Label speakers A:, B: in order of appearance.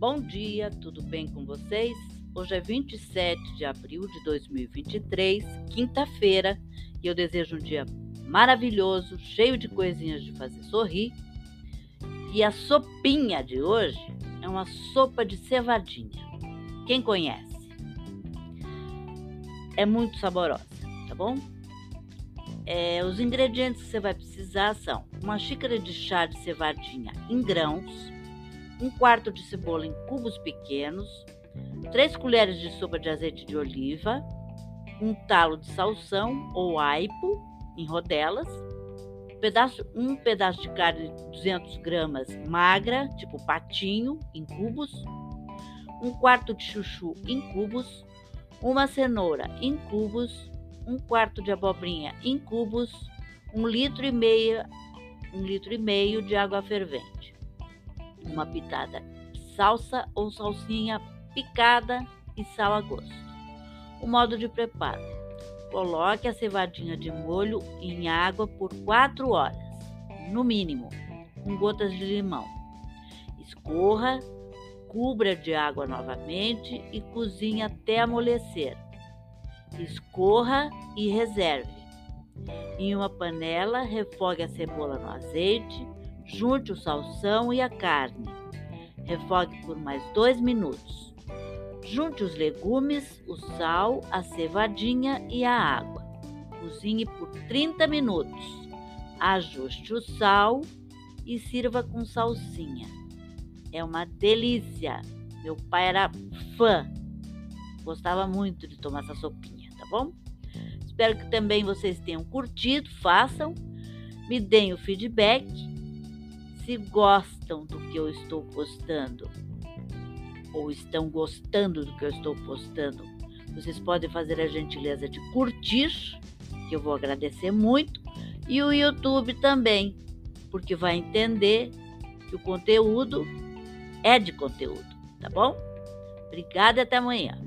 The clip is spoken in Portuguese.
A: Bom dia, tudo bem com vocês? Hoje é 27 de abril de 2023, quinta-feira, e eu desejo um dia maravilhoso, cheio de coisinhas de fazer sorrir. E a sopinha de hoje é uma sopa de cevadinha. Quem conhece? É muito saborosa, tá bom? É, os ingredientes que você vai precisar são uma xícara de chá de cevadinha em grãos, um quarto de cebola em cubos pequenos, três colheres de sopa de azeite de oliva, um talo de salsão ou aipo em rodelas, um pedaço, um pedaço de carne de 200 gramas magra, tipo patinho, em cubos, um quarto de chuchu em cubos, uma cenoura em cubos, um quarto de abobrinha em cubos, um litro e meio, um litro e meio de água fervente, uma pitada de salsa ou salsinha picada e sal a gosto. O modo de preparo: coloque a cevadinha de molho em água por 4 horas, no mínimo, com gotas de limão. Escorra, cubra de água novamente e cozinhe até amolecer escorra e reserve. Em uma panela, refogue a cebola no azeite, junte o salsão e a carne. Refogue por mais dois minutos. Junte os legumes, o sal, a cevadinha e a água. Cozinhe por 30 minutos. Ajuste o sal e sirva com salsinha. É uma delícia. Meu pai era fã. Gostava muito de tomar essa sopinha bom? Espero que também vocês tenham curtido, façam, me deem o feedback. Se gostam do que eu estou postando ou estão gostando do que eu estou postando, vocês podem fazer a gentileza de curtir, que eu vou agradecer muito, e o YouTube também, porque vai entender que o conteúdo é de conteúdo, tá bom? Obrigada até amanhã.